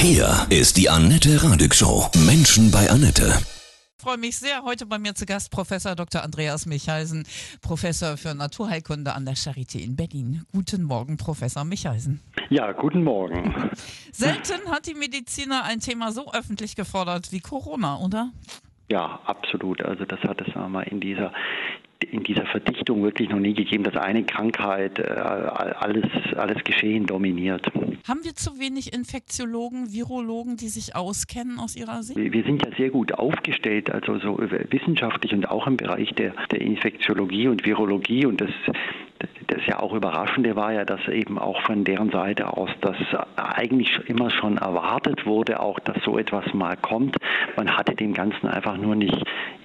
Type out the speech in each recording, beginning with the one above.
Hier ist die Annette Radig Show. Menschen bei Annette. Ich freue mich sehr. Heute bei mir zu Gast Professor Dr. Andreas Michalsen, Professor für Naturheilkunde an der Charité in Berlin. Guten Morgen, Professor Michalsen. Ja, guten Morgen. Selten hat die Mediziner ein Thema so öffentlich gefordert wie Corona, oder? Ja, absolut. Also das hat es mal in dieser in dieser Verdichtung wirklich noch nie gegeben, dass eine Krankheit äh, alles, alles Geschehen dominiert. Haben wir zu wenig Infektiologen, Virologen, die sich auskennen aus Ihrer Sicht? Wir sind ja sehr gut aufgestellt, also so wissenschaftlich und auch im Bereich der, der Infektiologie und Virologie und das das ja auch Überraschende war ja, dass eben auch von deren Seite aus das eigentlich immer schon erwartet wurde, auch dass so etwas mal kommt. Man hatte dem Ganzen einfach nur nicht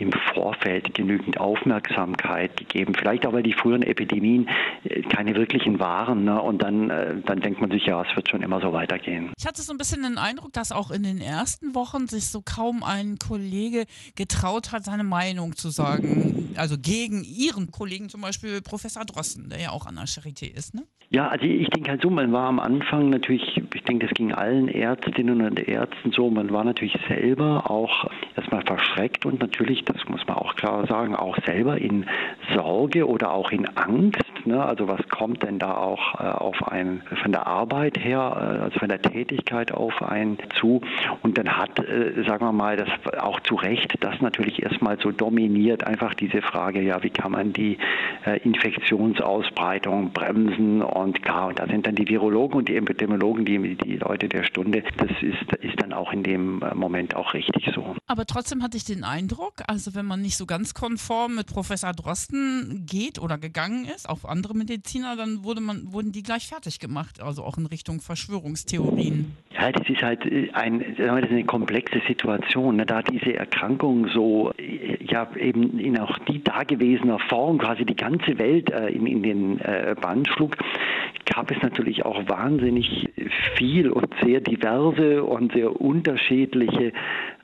im Vorfeld genügend Aufmerksamkeit gegeben. Vielleicht auch, weil die früheren Epidemien äh, keine wirklichen waren. Ne? Und dann, äh, dann denkt man sich, ja, es wird schon immer so weitergehen. Ich hatte so ein bisschen den Eindruck, dass auch in den ersten Wochen sich so kaum ein Kollege getraut hat, seine Meinung zu sagen. Also gegen Ihren Kollegen, zum Beispiel Professor Drosten, der ja auch an der Charité ist, ne? Ja, also ich denke halt so, man war am Anfang natürlich, ich denke, das ging allen Ärztinnen und Ärzten so, man war natürlich selber auch erstmal verschreckt und natürlich, das muss man auch klar sagen, auch selber in Sorge oder auch in Angst. Ne? Also was kommt denn da auch äh, auf einen von der Arbeit her, äh, also von der Tätigkeit auf einen zu? Und dann hat, äh, sagen wir mal, das auch zu Recht, das natürlich erstmal so dominiert, einfach diese Frage, ja, wie kann man die äh, Infektionsausbreitung bremsen und klar, und da sind dann die Virologen und die Epidemiologen, die, die Leute der Stunde. Das ist, ist dann auch in dem äh, Moment auch richtig so. Aber trotzdem hatte ich den Eindruck, also wenn man nicht so ganz konform mit Professor Drosten geht oder gegangen ist, auf andere Mediziner, dann wurde man, wurden die gleich fertig gemacht, also auch in Richtung Verschwörungstheorien. Ja, das ist halt äh, ein, das ist eine komplexe Situation. Ne? Da diese Erkrankung so, äh, ja, eben in auch die dagewesener Form quasi die ganze Welt äh, in, in den äh, Bann schlug, gab es natürlich auch wahnsinnig viel und sehr diverse und sehr unterschiedliche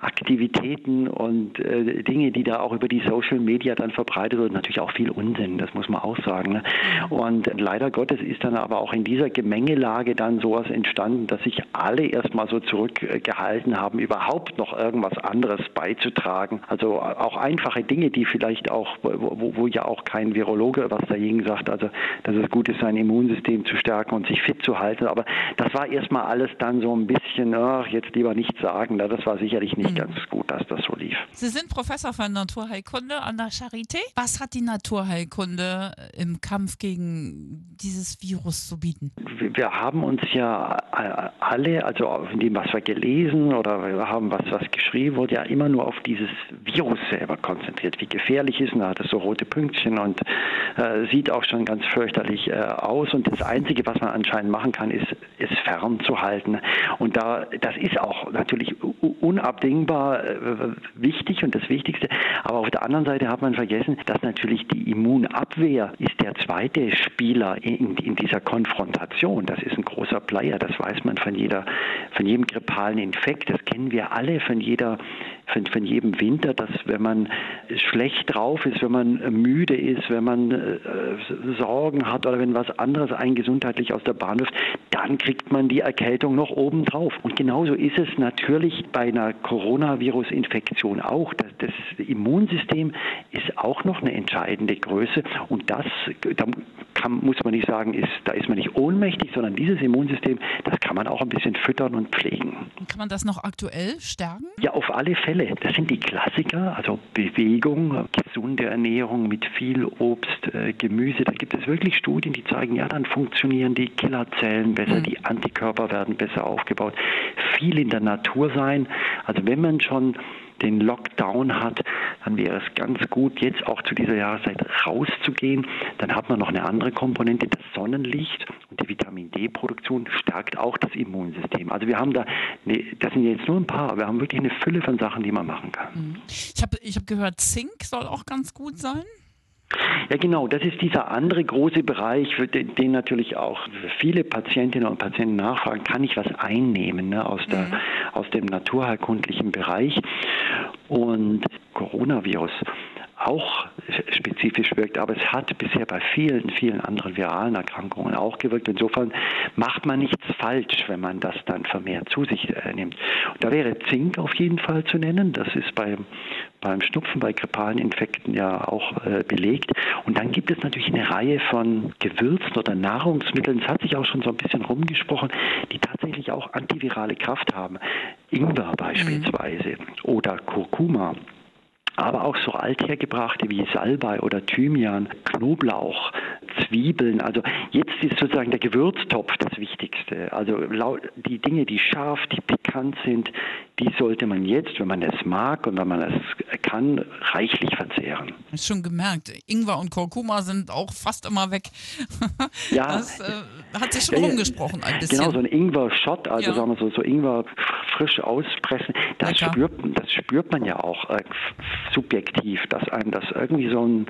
Aktivitäten und äh, Dinge, die da auch über die Social Media dann verbreitet wurden, natürlich auch viel Unsinn, das muss man auch sagen. Ne? Und leider Gottes ist dann aber auch in dieser Gemengelage dann sowas entstanden, dass sich alle erstmal so zurückgehalten haben, überhaupt noch irgendwas anderes beizutragen. Also auch einfache Dinge, die vielleicht auch, wo, wo ja auch kein Virologe was dagegen sagt, also dass es gut ist, sein Immunsystem zu stärken und sich fit zu halten. Aber das war erstmal alles dann so ein bisschen, ach, jetzt lieber nichts sagen. Das war sicherlich nicht mhm. ganz gut, dass das so lief. Sie sind Professor für Naturheilkunde an der Charité. Was hat die Naturheilkunde im Kampf gegen dieses Virus zu bieten? Wir haben uns ja alle, also in dem, was wir gelesen oder wir haben was, was geschrieben wurde, ja immer nur auf dieses Virus selber konzentriert, wie gefährlich ist. Und da hat es so rote Pünktchen und äh, sieht auch schon ganz fürchterlich äh, aus. Und das Einzige, was man anscheinend machen kann, ist, es fernzuhalten. Und da, das ist auch natürlich unabdingbar äh, wichtig und das Wichtigste. Aber auf der anderen Seite hat man vergessen, dass natürlich die Immunabwehr ist der zweite Spieler in, in dieser Konfrontation. Das ist ein großer Player. Das weiß man von jeder, von jedem grippalen Infekt. Das kennen wir alle von jeder von, von jedem Winter, dass wenn man schlecht drauf ist, wenn man müde ist, wenn man äh, Sorgen hat oder wenn was anderes einen gesundheitlich aus der Bahn wirft, dann kriegt man die Erkältung noch obendrauf. Und genauso ist es natürlich bei einer Coronavirus-Infektion auch. Das, das Immunsystem ist auch noch eine entscheidende Größe und das, da kann, muss man nicht sagen, ist, da ist man nicht ohnmächtig, sondern dieses Immunsystem, das kann man auch ein bisschen füttern und pflegen. Kann man das noch aktuell stärken? Ja, auf alle Fälle. Das sind die Klassiker, also Bewegung, gesunde Ernährung mit viel Obst, äh, Gemüse. Da gibt es wirklich Studien, die zeigen, ja, dann funktionieren die Killerzellen besser, mhm. die Antikörper werden besser aufgebaut. Viel in der Natur sein. Also wenn man schon den Lockdown hat, dann wäre es ganz gut, jetzt auch zu dieser Jahreszeit rauszugehen. Dann hat man noch eine andere Komponente, das Sonnenlicht und die Vitamin D-Produktion stärkt auch das Immunsystem. Also wir haben da, eine, das sind jetzt nur ein paar, wir haben wirklich eine Fülle von Sachen, die man machen kann. Mhm. Ich habe ich hab gehört, Zink soll auch ganz gut sein. Ja, genau. Das ist dieser andere große Bereich, den, den natürlich auch viele Patientinnen und Patienten nachfragen, kann ich was einnehmen ne, aus, der, mhm. aus dem naturheilkundlichen Bereich? Und Coronavirus auch spezifisch wirkt, aber es hat bisher bei vielen, vielen anderen viralen Erkrankungen auch gewirkt. Insofern macht man nichts falsch, wenn man das dann vermehrt zu sich äh, nimmt. Und da wäre Zink auf jeden Fall zu nennen. Das ist beim, beim Schnupfen, bei grippalen Infekten ja auch äh, belegt. Und dann gibt es natürlich eine Reihe von Gewürzen oder Nahrungsmitteln, es hat sich auch schon so ein bisschen rumgesprochen, die tatsächlich auch antivirale Kraft haben. Ingwer beispielsweise mhm. oder Kurkuma aber auch so althergebrachte wie Salbei oder Thymian, Knoblauch, Zwiebeln. Also jetzt ist sozusagen der Gewürztopf das Wichtigste. Also die Dinge, die scharf, die pikant sind, die sollte man jetzt, wenn man es mag und wenn man es kann, reichlich verzehren. Ist schon gemerkt, Ingwer und Kurkuma sind auch fast immer weg. Ja, das äh, hat sich schon ja, rumgesprochen ein bisschen. Genau, so ein Ingwer-Shot, also ja. sagen wir so, so Ingwer frisch auspressen, das spürt, das spürt man ja auch äh, subjektiv, dass einem das irgendwie so ein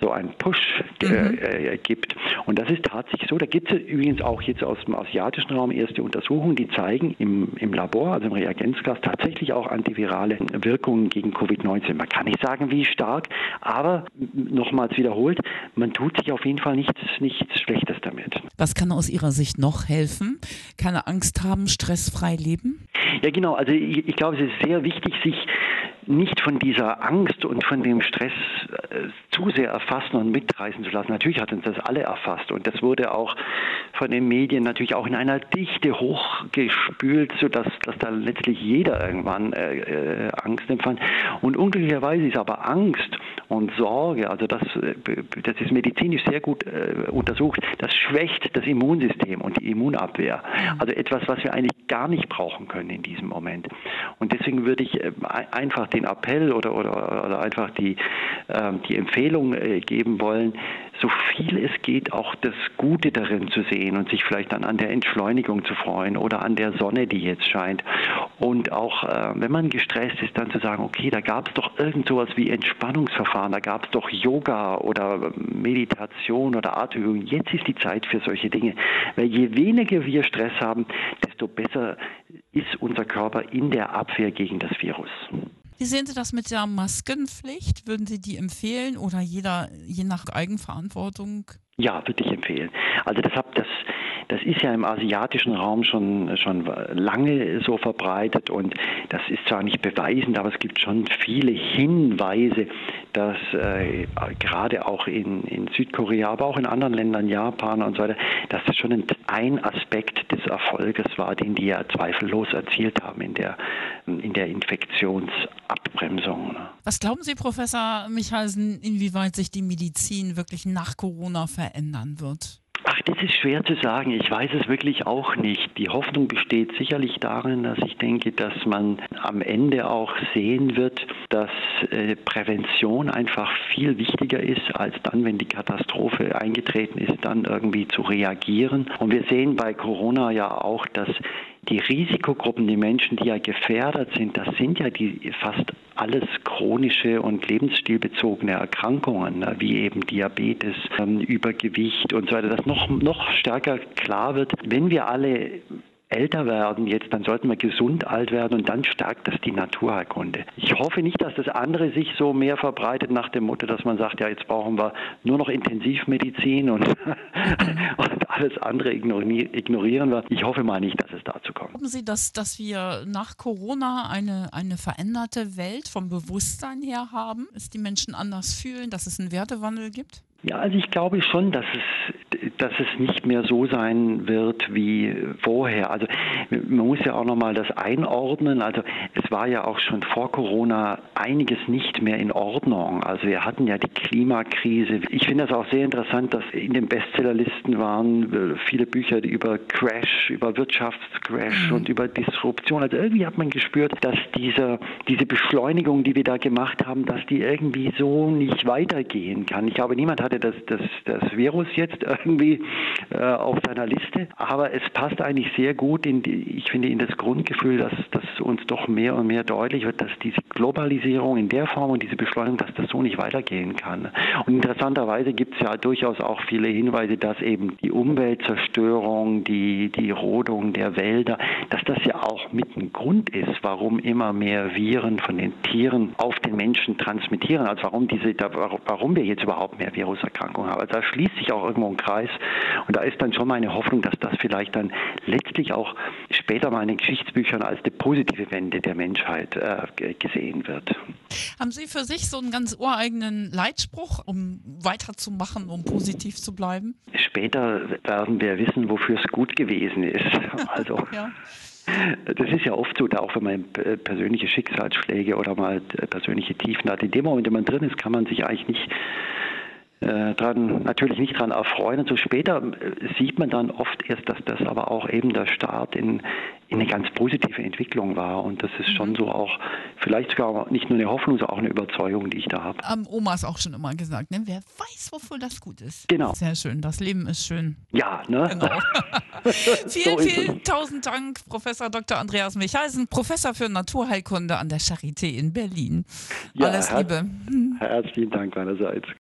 so einen Push äh, mhm. äh, gibt. Und das ist tatsächlich so. Da gibt es übrigens auch jetzt aus dem asiatischen Raum erste Untersuchungen, die zeigen im, im Labor, also im Reagenzglas, tatsächlich auch antivirale Wirkungen gegen Covid-19. Man kann nicht sagen, wie stark, aber nochmals wiederholt, man tut sich auf jeden Fall nichts, nichts Schlechtes damit. Was kann aus Ihrer Sicht noch helfen? Keine Angst haben, stressfrei leben? Ja, genau. Also ich, ich glaube, es ist sehr wichtig, sich nicht von dieser Angst und von dem Stress äh, zu sehr erfassen und mitreißen zu lassen. Natürlich hat uns das alle erfasst und das wurde auch von den Medien natürlich auch in einer Dichte hochgespült, sodass dass da letztlich jeder irgendwann äh, äh, Angst empfand. Und unglücklicherweise ist aber Angst und Sorge, also das, äh, das ist medizinisch sehr gut untersucht, das schwächt das Immunsystem und die Immunabwehr. Also etwas, was wir eigentlich gar nicht brauchen können in diesem Moment. Und deswegen würde ich einfach den Appell oder, oder, oder einfach die, äh, die Empfehlung äh, geben wollen, so viel es geht, auch das Gute darin zu sehen und sich vielleicht dann an der Entschleunigung zu freuen oder an der Sonne, die jetzt scheint. Und auch, äh, wenn man gestresst ist, dann zu sagen, okay, da gab es doch irgend sowas wie Entspannungsverfahren, da gab es doch Yoga oder Meditation oder Atemübung. Jetzt ist die Zeit für solche Dinge. Weil je weniger wir Stress haben, desto besser ist unser Körper in der Abwehr gegen das Virus. Wie sehen Sie das mit der Maskenpflicht? Würden Sie die empfehlen oder jeder je nach Eigenverantwortung? Ja, würde ich empfehlen. Also das, das, das ist ja im asiatischen Raum schon, schon lange so verbreitet und das ist zwar nicht beweisend, aber es gibt schon viele Hinweise, dass äh, gerade auch in, in Südkorea, aber auch in anderen Ländern, Japan und so weiter, dass das schon ein Aspekt des Erfolges war, den die ja zweifellos erzielt haben in der, in der Infektionsabbremsung. Ne? Was glauben Sie, Professor Michalsen, inwieweit sich die Medizin wirklich nach Corona verändern wird? Das ist schwer zu sagen. Ich weiß es wirklich auch nicht. Die Hoffnung besteht sicherlich darin, dass ich denke, dass man am Ende auch sehen wird, dass äh, Prävention einfach viel wichtiger ist, als dann, wenn die Katastrophe eingetreten ist, dann irgendwie zu reagieren. Und wir sehen bei Corona ja auch, dass die Risikogruppen, die Menschen, die ja gefährdet sind, das sind ja die fast alles chronische und lebensstilbezogene Erkrankungen, ne, wie eben Diabetes, ähm, Übergewicht und so weiter, dass noch, noch stärker klar wird, wenn wir alle älter werden jetzt, dann sollten wir gesund alt werden und dann stärkt das die Naturheilkunde. Ich hoffe nicht, dass das andere sich so mehr verbreitet nach dem Motto, dass man sagt, ja, jetzt brauchen wir nur noch Intensivmedizin und, und alles andere ignorieren wir. Ich hoffe mal nicht, dass es dazu kommt. Glauben Sie, dass, dass wir nach Corona eine, eine veränderte Welt vom Bewusstsein her haben, dass die Menschen anders fühlen, dass es einen Wertewandel gibt? Ja, also ich glaube schon, dass es, dass es nicht mehr so sein wird wie vorher. Also man muss ja auch nochmal das einordnen. Also es war ja auch schon vor Corona einiges nicht mehr in Ordnung. Also wir hatten ja die Klimakrise. Ich finde das auch sehr interessant, dass in den Bestsellerlisten waren äh, viele Bücher über Crash, über Wirtschaftscrash mhm. und über Disruption. Also irgendwie hat man gespürt, dass diese, diese Beschleunigung, die wir da gemacht haben, dass die irgendwie so nicht weitergehen kann. Ich glaube, niemand hatte das, das, das Virus jetzt irgendwie äh, auf seiner Liste. Aber es passt eigentlich sehr gut in die, ich finde, in das Grundgefühl, dass, dass uns doch mehr und mehr deutlich wird, dass diese Globalisierung in der Form und diese Beschleunigung, dass das so nicht weitergehen kann. Und interessanterweise gibt es ja durchaus auch viele Hinweise, dass eben die Umweltzerstörung, die, die Rodung der Wälder, dass das ja auch mit ein Grund ist, warum immer mehr Viren von den Tieren auf den Menschen transmittieren, also warum diese, warum wir jetzt überhaupt mehr Viruserkrankungen haben. Also da schließt sich auch irgendwo ein Kreis und da ist dann schon meine Hoffnung, dass das vielleicht dann letztlich auch später mal in den Geschichtsbüchern als eine positive Wende der Menschheit äh, gesehen wird. Haben Sie für sich so einen ganz ureigenen Leitspruch, um weiterzumachen, um positiv zu bleiben? Später werden wir wissen, wofür es gut gewesen ist. Also. ja. Das ist ja oft so, auch wenn man persönliche Schicksalsschläge oder mal persönliche Tiefen hat. In dem Moment, in dem man drin ist, kann man sich eigentlich nicht äh, dran, natürlich nicht daran erfreuen. Und so später äh, sieht man dann oft erst, dass das aber auch eben der Start in, in eine ganz positive Entwicklung war. Und das ist schon mhm. so auch, vielleicht sogar nicht nur eine Hoffnung, sondern auch eine Überzeugung, die ich da habe. Haben Omas auch schon immer gesagt, ne? wer weiß, wofür das gut ist. Genau. Sehr schön, das Leben ist schön. Ja, ne? Genau. vielen, so vielen tausend Dank, Professor Dr. Andreas Michalsen, Professor für Naturheilkunde an der Charité in Berlin. Ja, Alles Liebe. Herzlichen Dank meinerseits.